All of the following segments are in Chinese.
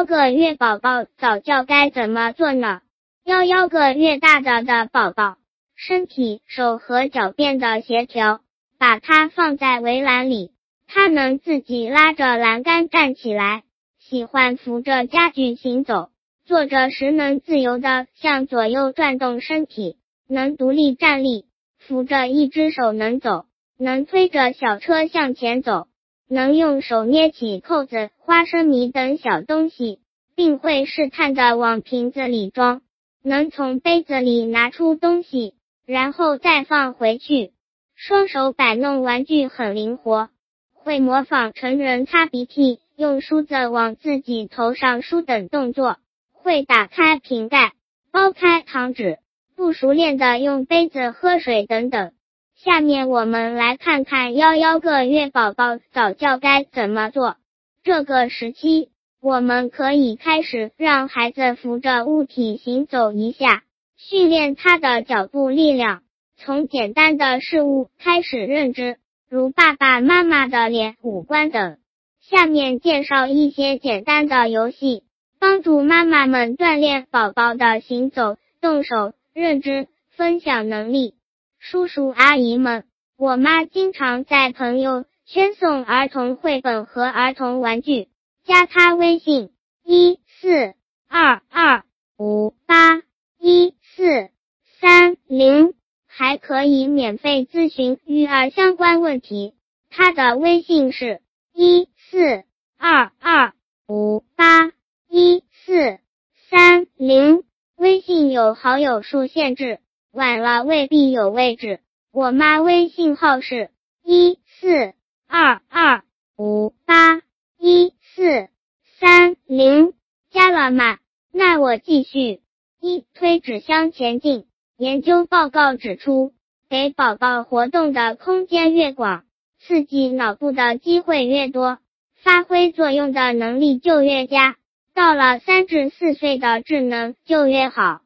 幺个月宝宝早教该怎么做呢？幺幺个月大的的宝宝，身体、手和脚变得协调，把它放在围栏里，它能自己拉着栏杆站起来，喜欢扶着家具行走，坐着时能自由的向左右转动身体，能独立站立，扶着一只手能走，能推着小车向前走。能用手捏起扣子、花生米等小东西，并会试探的往瓶子里装；能从杯子里拿出东西，然后再放回去。双手摆弄玩具很灵活，会模仿成人擦鼻涕、用梳子往自己头上梳等动作，会打开瓶盖、剥开糖纸，不熟练的用杯子喝水等等。下面我们来看看幺幺个月宝宝早教该怎么做。这个时期，我们可以开始让孩子扶着物体行走一下，训练他的脚步力量。从简单的事物开始认知，如爸爸妈妈的脸、五官等。下面介绍一些简单的游戏，帮助妈妈们锻炼宝宝的行走、动手、认知、分享能力。叔叔阿姨们，我妈经常在朋友圈送儿童绘本和儿童玩具，加她微信一四二二五八一四三零，还可以免费咨询育儿相关问题。她的微信是一四二二五八一四三零，微信有好友数限制。晚了未必有位置。我妈微信号是一四二二五八一四三零，加了吗？那我继续。一推纸箱前进。研究报告指出，给宝宝活动的空间越广，刺激脑部的机会越多，发挥作用的能力就越佳。到了三至四岁的智能就越好。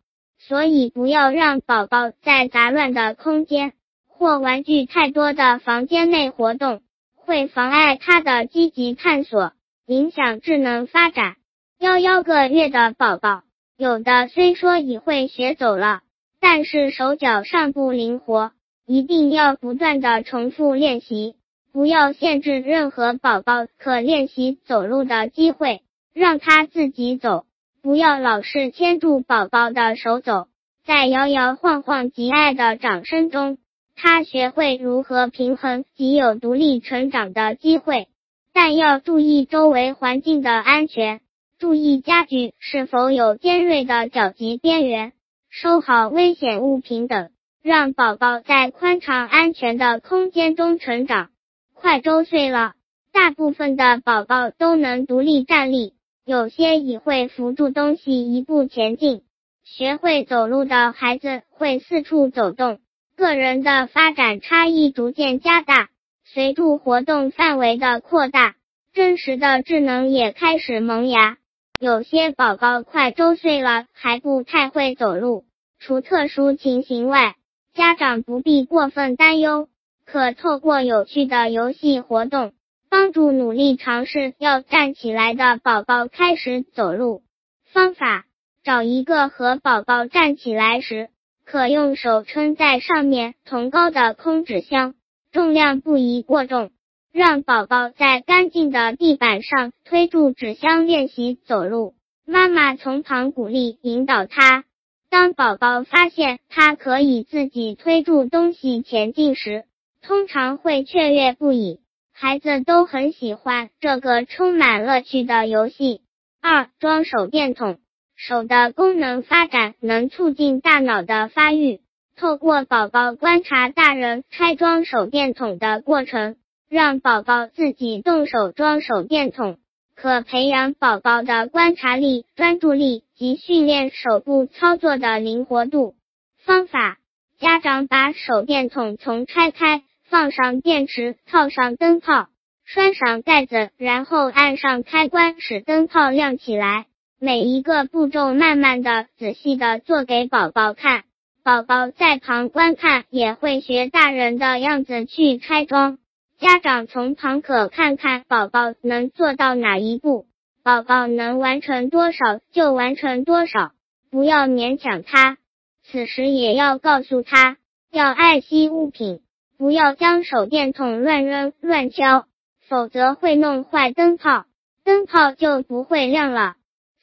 所以不要让宝宝在杂乱的空间或玩具太多的房间内活动，会妨碍他的积极探索，影响智能发展。幺幺个月的宝宝，有的虽说已会学走了，但是手脚尚不灵活，一定要不断的重复练习，不要限制任何宝宝可练习走路的机会，让他自己走。不要老是牵住宝宝的手走，在摇摇晃晃、极爱的掌声中，他学会如何平衡，及有独立成长的机会。但要注意周围环境的安全，注意家具是否有尖锐的角级边缘，收好危险物品等，让宝宝在宽敞安全的空间中成长。快周岁了，大部分的宝宝都能独立站立。有些已会扶住东西一步前进，学会走路的孩子会四处走动，个人的发展差异逐渐加大。随着活动范围的扩大，真实的智能也开始萌芽。有些宝宝快周岁了还不太会走路，除特殊情形外，家长不必过分担忧，可透过有趣的游戏活动。帮助努力尝试要站起来的宝宝开始走路。方法：找一个和宝宝站起来时可用手撑在上面同高的空纸箱，重量不宜过重。让宝宝在干净的地板上推住纸箱练习走路。妈妈从旁鼓励引导他。当宝宝发现他可以自己推住东西前进时，通常会雀跃不已。孩子都很喜欢这个充满乐趣的游戏。二、装手电筒，手的功能发展能促进大脑的发育。透过宝宝观察大人拆装手电筒的过程，让宝宝自己动手装手电筒，可培养宝宝的观察力、专注力及训练手部操作的灵活度。方法：家长把手电筒从拆开。放上电池，套上灯泡，拴上盖子，然后按上开关，使灯泡亮起来。每一个步骤慢慢的、仔细的做给宝宝看，宝宝在旁观看，也会学大人的样子去拆装。家长从旁可看看宝宝能做到哪一步，宝宝能完成多少就完成多少，不要勉强他。此时也要告诉他，要爱惜物品，不要将手电筒乱扔乱敲，否则会弄坏灯泡，灯泡就不会亮了。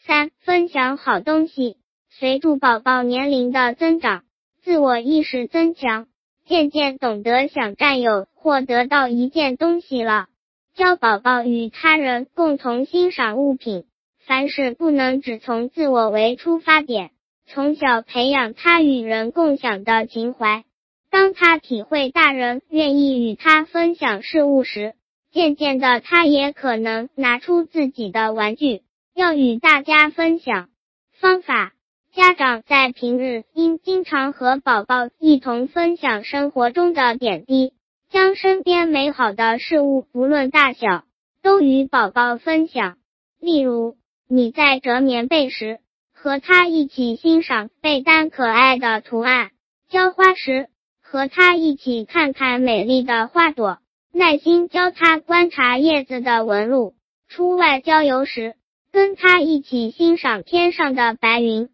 三、分享好东西。随着宝宝年龄的增长，自我意识增强，渐渐懂得想占有或得到一件东西了。教宝宝与他人共同欣赏物品，凡事不能只从自我为出发点。从小培养他与人共享的情怀，当他体会大人愿意与他分享事物时，渐渐的他也可能拿出自己的玩具，要与大家分享。方法：家长在平日应经常和宝宝一同分享生活中的点滴。将身边美好的事物，不论大小，都与宝宝分享。例如，你在折棉被时，和他一起欣赏被单可爱的图案；浇花时，和他一起看看美丽的花朵，耐心教他观察叶子的纹路；出外郊游时，跟他一起欣赏天上的白云。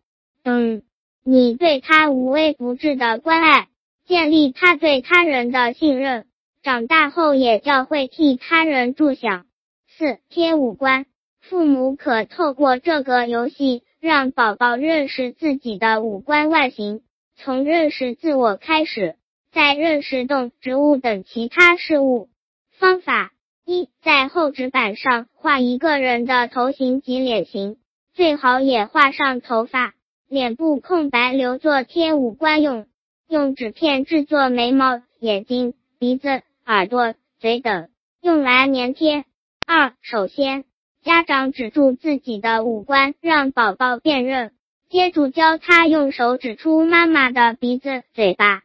嗯，你对他无微不至的关爱。建立他对他人的信任，长大后也教会替他人着想。四贴五官，父母可透过这个游戏让宝宝认识自己的五官外形，从认识自我开始，在认识动植物等其他事物。方法一，在厚纸板上画一个人的头型及脸型，最好也画上头发，脸部空白留作贴五官用。用纸片制作眉毛、眼睛、鼻子、耳朵、嘴等，用来粘贴。二、首先，家长指住自己的五官，让宝宝辨认，接着教他用手指出妈妈的鼻子、嘴巴。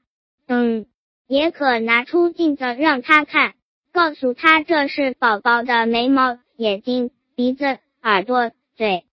嗯，也可拿出镜子让他看，告诉他这是宝宝的眉毛、眼睛、鼻子、耳朵、嘴。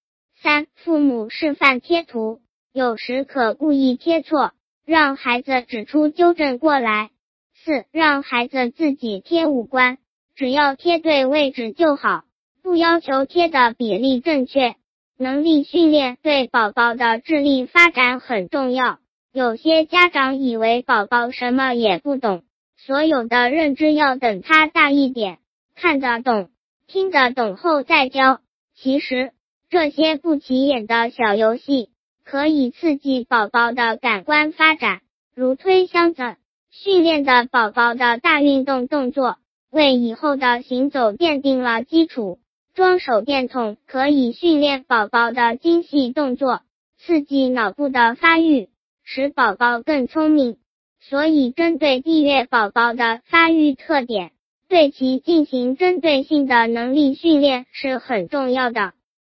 三、父母示范贴图，有时可故意贴错。让孩子指出纠正过来。四，让孩子自己贴五官，只要贴对位置就好，不要求贴的比例正确。能力训练对宝宝的智力发展很重要。有些家长以为宝宝什么也不懂，所有的认知要等他大一点，看得懂、听得懂后再教。其实这些不起眼的小游戏。可以刺激宝宝的感官发展，如推箱子，训练的宝宝的大运动动作，为以后的行走奠定了基础。装手电筒可以训练宝宝的精细动作，刺激脑部的发育，使宝宝更聪明。所以，针对地月宝宝的发育特点，对其进行针对性的能力训练是很重要的。